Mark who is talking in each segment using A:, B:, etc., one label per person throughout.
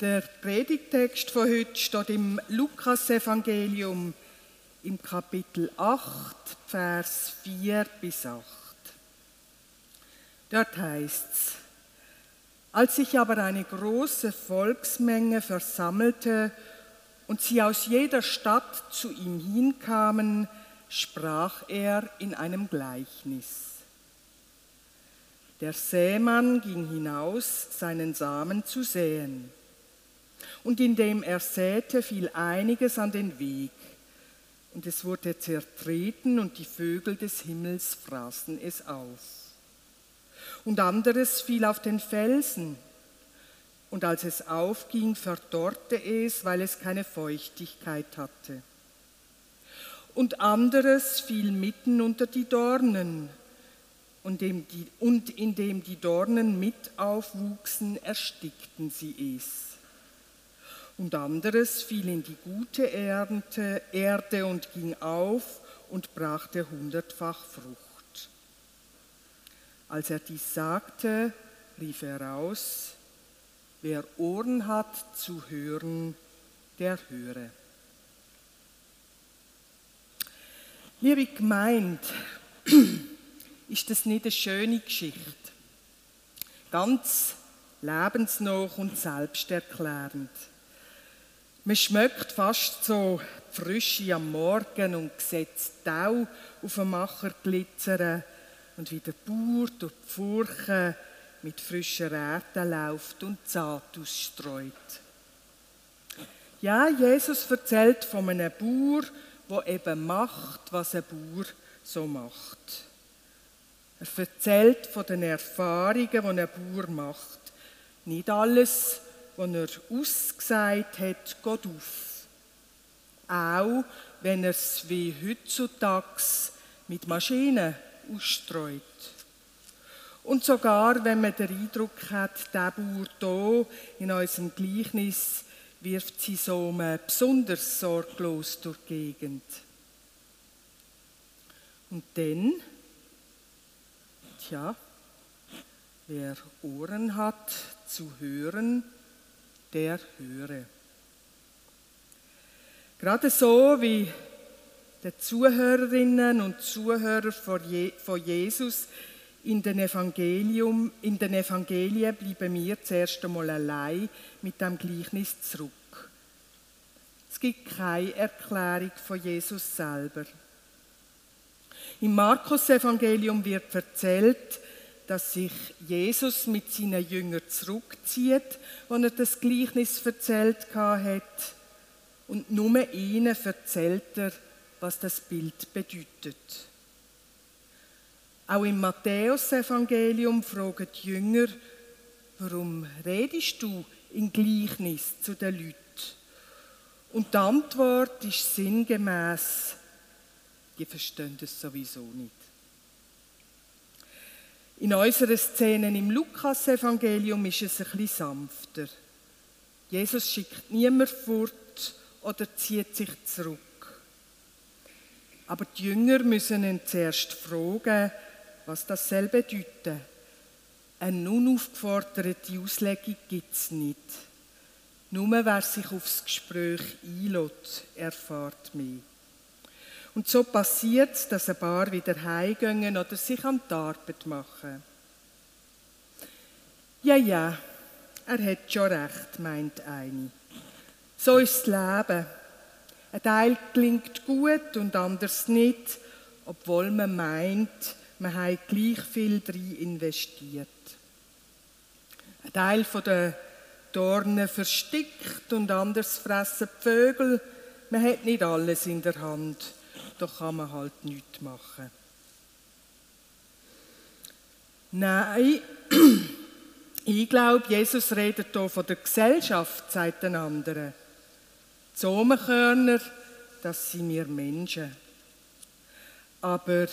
A: Der Predigtext von heute steht im Lukasevangelium im Kapitel 8, Vers 4 bis 8. Dort heißt es, als sich aber eine große Volksmenge versammelte und sie aus jeder Stadt zu ihm hinkamen, sprach er in einem Gleichnis. Der Sämann ging hinaus, seinen Samen zu säen. Und indem er säte, fiel einiges an den Weg. Und es wurde zertreten und die Vögel des Himmels fraßen es auf. Und anderes fiel auf den Felsen. Und als es aufging, verdorrte es, weil es keine Feuchtigkeit hatte. Und anderes fiel mitten unter die Dornen und indem die Dornen mit aufwuchsen, erstickten sie es. Und anderes fiel in die gute Ernte, Erde und ging auf und brachte hundertfach Frucht. Als er dies sagte, rief er aus, wer Ohren hat zu hören, der höre. Liebe Gemeinde, ist das nicht eine schöne Geschichte? Ganz lebensnah und selbsterklärend. Man schmeckt fast so die Frische am Morgen und sieht Tau auf dem Macher glitzern und wie der Bauer durch die Furchen mit frischen Räten läuft und Saat ausstreut. Ja, Jesus erzählt von einem Bauer, der eben macht, was ein Bauer so macht. Er erzählt von den Erfahrungen, die ein Bauer macht. Nicht alles, was er ausgesagt hat, geht auf. Auch wenn er es wie heutzutage mit Maschinen ausstreut. Und sogar, wenn man den Eindruck hat, der Bauer hier in unserem Gleichnis wirft sie so besonders sorglos durch die Gegend. Und dann Tja, wer Ohren hat zu hören, der höre. Gerade so wie die Zuhörerinnen und Zuhörer von Jesus in den, Evangelium, in den Evangelien bleiben wir zuerst einmal allein mit dem Gleichnis zurück. Es gibt keine Erklärung von Jesus selber. Im Markus-Evangelium wird erzählt, dass sich Jesus mit seinen Jüngern zurückzieht, als er das Gleichnis erzählt hat. Und nur ihnen erzählt er, was das Bild bedeutet. Auch im Matthäus-Evangelium fragen die Jünger, warum redest du in Gleichnis zu den Leuten? Und die Antwort ist sinngemäß, die verstehen das sowieso nicht. In unseren Szenen im Lukas-Evangelium ist es bisschen sanfter. Jesus schickt niemand fort oder zieht sich zurück. Aber die Jünger müssen ihn zuerst fragen, was das soll bedeuten. Eine unaufgeforderte Auslegung gibt es nicht. Nur wer sich aufs Gespräch einlädt, erfahrt mehr. Und so passiert es, dass ein paar wieder heimgehen oder sich an die Arbeit machen. Ja, ja, er hat schon recht, meint eine. So ist das Leben. Ein Teil klingt gut und anders nicht, obwohl man meint, man hat gleich viel drin investiert. Ein Teil den Dornen verstickt und anders fressen die Vögel. Man hat nicht alles in der Hand da kann man halt nichts machen. Nein, ich glaube, Jesus redet hier von der Gesellschaft, sagt den anderen. Die Samenkörner, das sind wir Menschen. Aber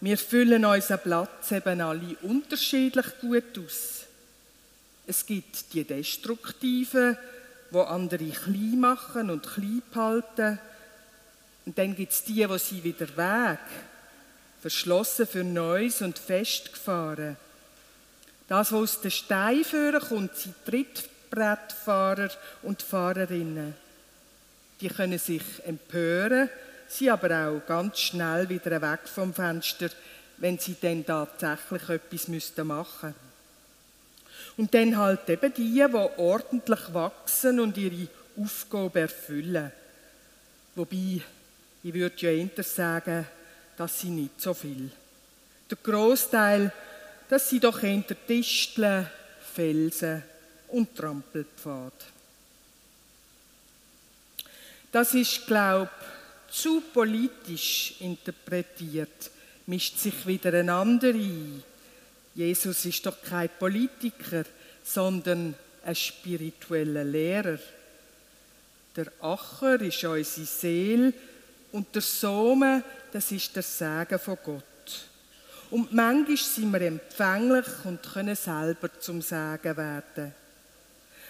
A: wir füllen unseren Platz eben alle unterschiedlich gut aus. Es gibt die Destruktiven, die andere klein machen und klein behalten und dann gibt es die, die sie wieder weg, verschlossen für Neues und festgefahren. Das, was aus den Steinen kommt, tritt Trittbrettfahrer und Fahrerinnen. Die können sich empören, sie aber auch ganz schnell wieder weg vom Fenster, wenn sie dann tatsächlich etwas müssten machen Und dann halt eben die, die ordentlich wachsen und ihre Aufgabe erfüllen. Wobei, ich würde ja eher sagen, dass sie nicht so viel. Der Großteil, das sind doch eher Disteln, Felsen und Trampelpfad. Das ist, glaube ich, zu politisch interpretiert, mischt sich wieder ein anderer ein. Jesus ist doch kein Politiker, sondern ein spiritueller Lehrer. Der Acher ist unsere Seele und der Sohn, das ist der Segen von Gott. Und manchmal sind wir empfänglich und können selber zum Sagen werden.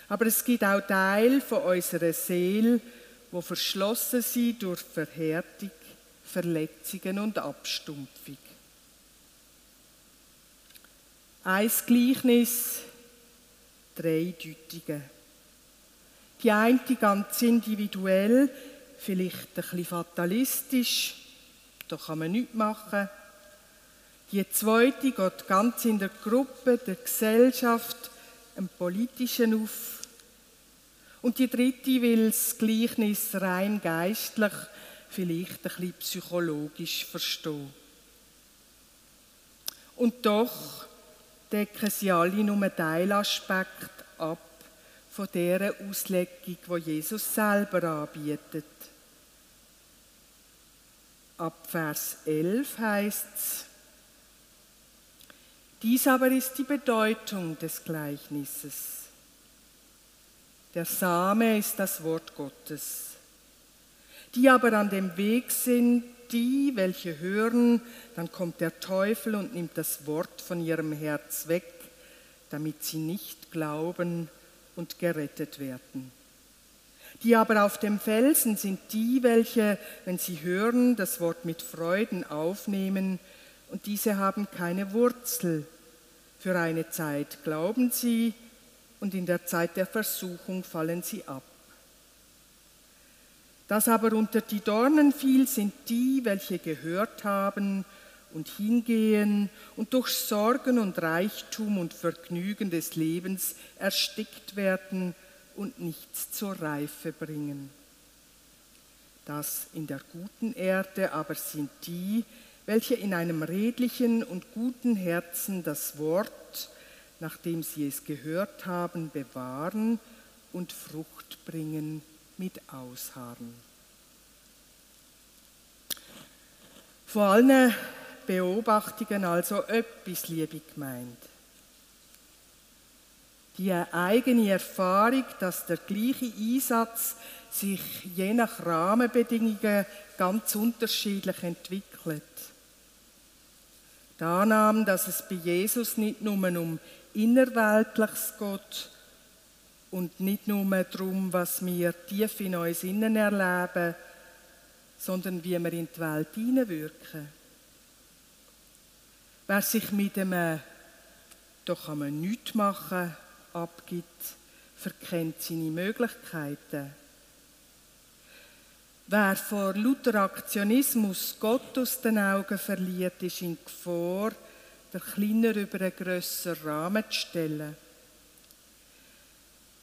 A: Aber es gibt auch Teile von unserer Seele, wo verschlossen sind durch Verhärtung, Verletzungen und Abstumpfung. Ein Gleichnis, dreideutige. Die eine ganz individuell, vielleicht ein bisschen fatalistisch, da kann man nichts machen. Die zweite geht ganz in der Gruppe, der Gesellschaft, im Politischen auf. Und die dritte will das Gleichnis rein geistlich, vielleicht ein bisschen psychologisch verstehen. Und doch decken sie alle nur einen Teilaspekt ab von der Auslegung, die Jesus selber anbietet. Ab Vers 11 heißt es, dies aber ist die Bedeutung des Gleichnisses. Der Same ist das Wort Gottes. Die aber an dem Weg sind, die, welche hören, dann kommt der Teufel und nimmt das Wort von ihrem Herz weg, damit sie nicht glauben und gerettet werden. Die aber auf dem Felsen sind die, welche, wenn sie hören, das Wort mit Freuden aufnehmen, und diese haben keine Wurzel. Für eine Zeit glauben sie, und in der Zeit der Versuchung fallen sie ab. Das aber unter die Dornen fiel, sind die, welche gehört haben und hingehen und durch Sorgen und Reichtum und Vergnügen des Lebens erstickt werden und nichts zur Reife bringen. Das in der guten Erde aber sind die, welche in einem redlichen und guten Herzen das Wort, nachdem sie es gehört haben, bewahren und Frucht bringen mit Ausharren. Vor allen Beobachtungen also etwas, liebe gemeint. Die eigene Erfahrung, dass der gleiche Einsatz sich je nach Rahmenbedingungen ganz unterschiedlich entwickelt. Die Annahme, dass es bei Jesus nicht nur um Innerweltliches geht und nicht nur darum, was wir tief in uns innen erleben, sondern wie wir in die Welt hineinwirken. Wer sich mit einem «Da kann man nichts machen» abgibt, verkennt seine Möglichkeiten. Wer vor lauter Aktionismus Gott aus den Augen verliert, ist in Gefahr, der Kleiner über einen grösseren Rahmen zu stellen.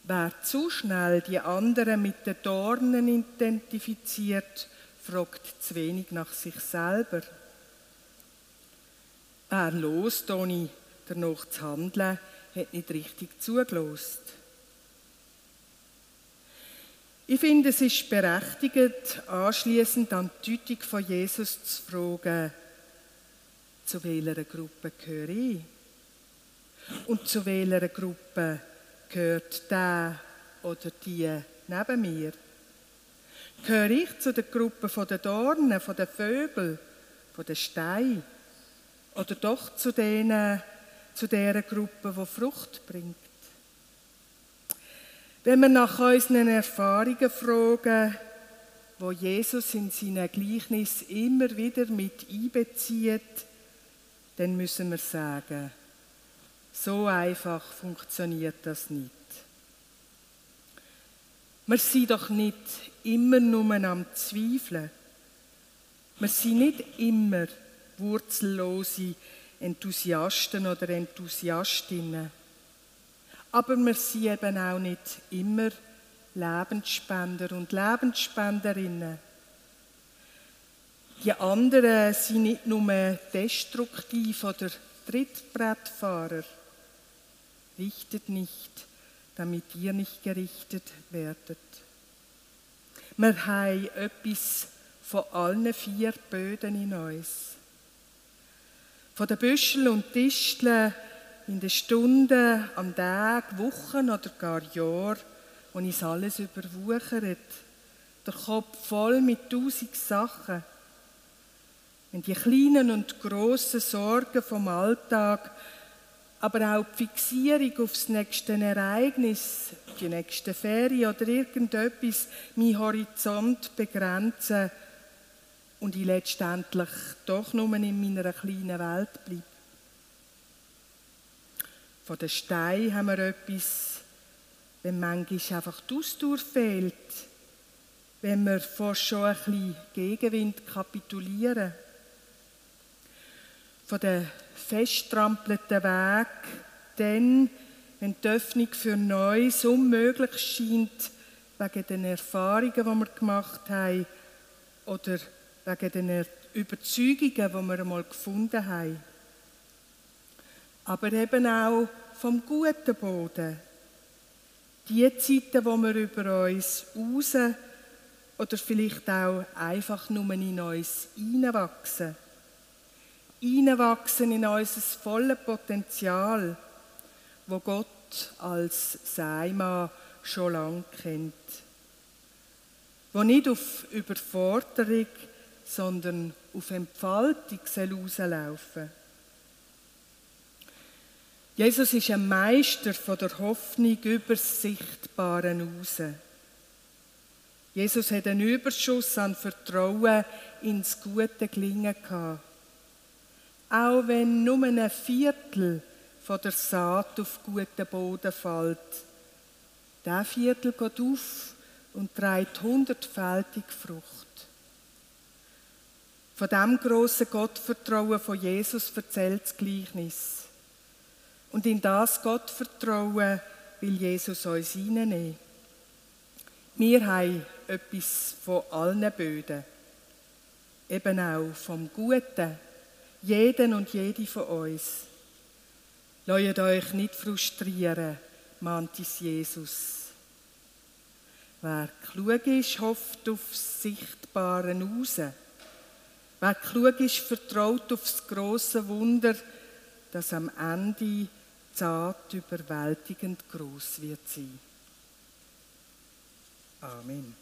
A: Wer zu schnell die anderen mit den Dornen identifiziert, fragt zu wenig nach sich selber. Wer lost, ohne danach zu handeln, hat nicht richtig zugelost. Ich finde, es ist berechtigt, anschließend an die Deutung von Jesus zu fragen, zu welcher Gruppe gehöre ich? Und zu welcher Gruppe gehört der oder die neben mir? Gehöre ich zu der Gruppe der Dornen, der Vögel, der Steine? Oder doch zu denen, zu der Gruppe, die Frucht bringt? Wenn wir nach unseren Erfahrungen fragen, wo Jesus in seinem Gleichnis immer wieder mit einbezieht, dann müssen wir sagen, so einfach funktioniert das nicht. Wir sind doch nicht immer nur am Zweifeln. Wir sind nicht immer wurzellose Enthusiasten oder Enthusiastinnen. Aber wir sind eben auch nicht immer Lebensspender und Lebensspenderinnen. Die anderen sind nicht nur destruktiv oder Trittbrettfahrer. Richtet nicht, damit ihr nicht gerichtet werdet. Wir haben etwas von allen vier Böden in uns. Von den Büscheln und Disteln in den Stunden, am Tag, Wochen oder gar Jahren, wo uns alles überwuchert. Der Kopf voll mit tausend Sachen. Wenn die kleinen und grossen Sorgen vom Alltag, aber auch die Fixierung aufs nächste Ereignis, die nächste Ferie oder irgendetwas meinen Horizont begrenzen und ich letztendlich doch nur in meiner kleinen Welt bleibe. Von den Steinen haben wir etwas, wenn manchmal einfach die Ausdauer fehlt, wenn wir vor schon ein bisschen Gegenwind kapitulieren. Von den festtrampelten Weg, dann, wenn die Öffnung für Neues unmöglich scheint, wegen den Erfahrungen, die wir gemacht haben, oder wegen den Überzeugungen, die wir einmal gefunden haben aber eben auch vom guten Boden. Die Zeiten, wo wir über uns raus oder vielleicht auch einfach nur in uns hineinwachsen. Hineinwachsen in unser volles Potenzial, wo Gott als Seimann schon lange kennt. Wo nicht auf Überforderung, sondern auf Entfaltung rauslaufen soll. Jesus ist ein Meister von der Hoffnung über das Sichtbare raus. Jesus hat einen Überschuss an Vertrauen ins gute Gelingen gehabt. Auch wenn nur ein Viertel von der Saat auf guten Boden fällt, der Viertel geht auf und trägt hundertfältig Frucht. Von dem großen Gottvertrauen von Jesus erzählt das Gleichnis. Und in das Gott vertrauen will Jesus uns hineinnehmen. Wir haben etwas von allen Böden, eben auch vom Guten, jeden und jede von uns. Lasst euch nicht frustrieren, mahnt uns Jesus. Wer klug ist, hofft aufs Sichtbare raus. Wer klug ist, vertraut aufs große Wunder, das am Ende zart überwältigend groß wird sie. Amen.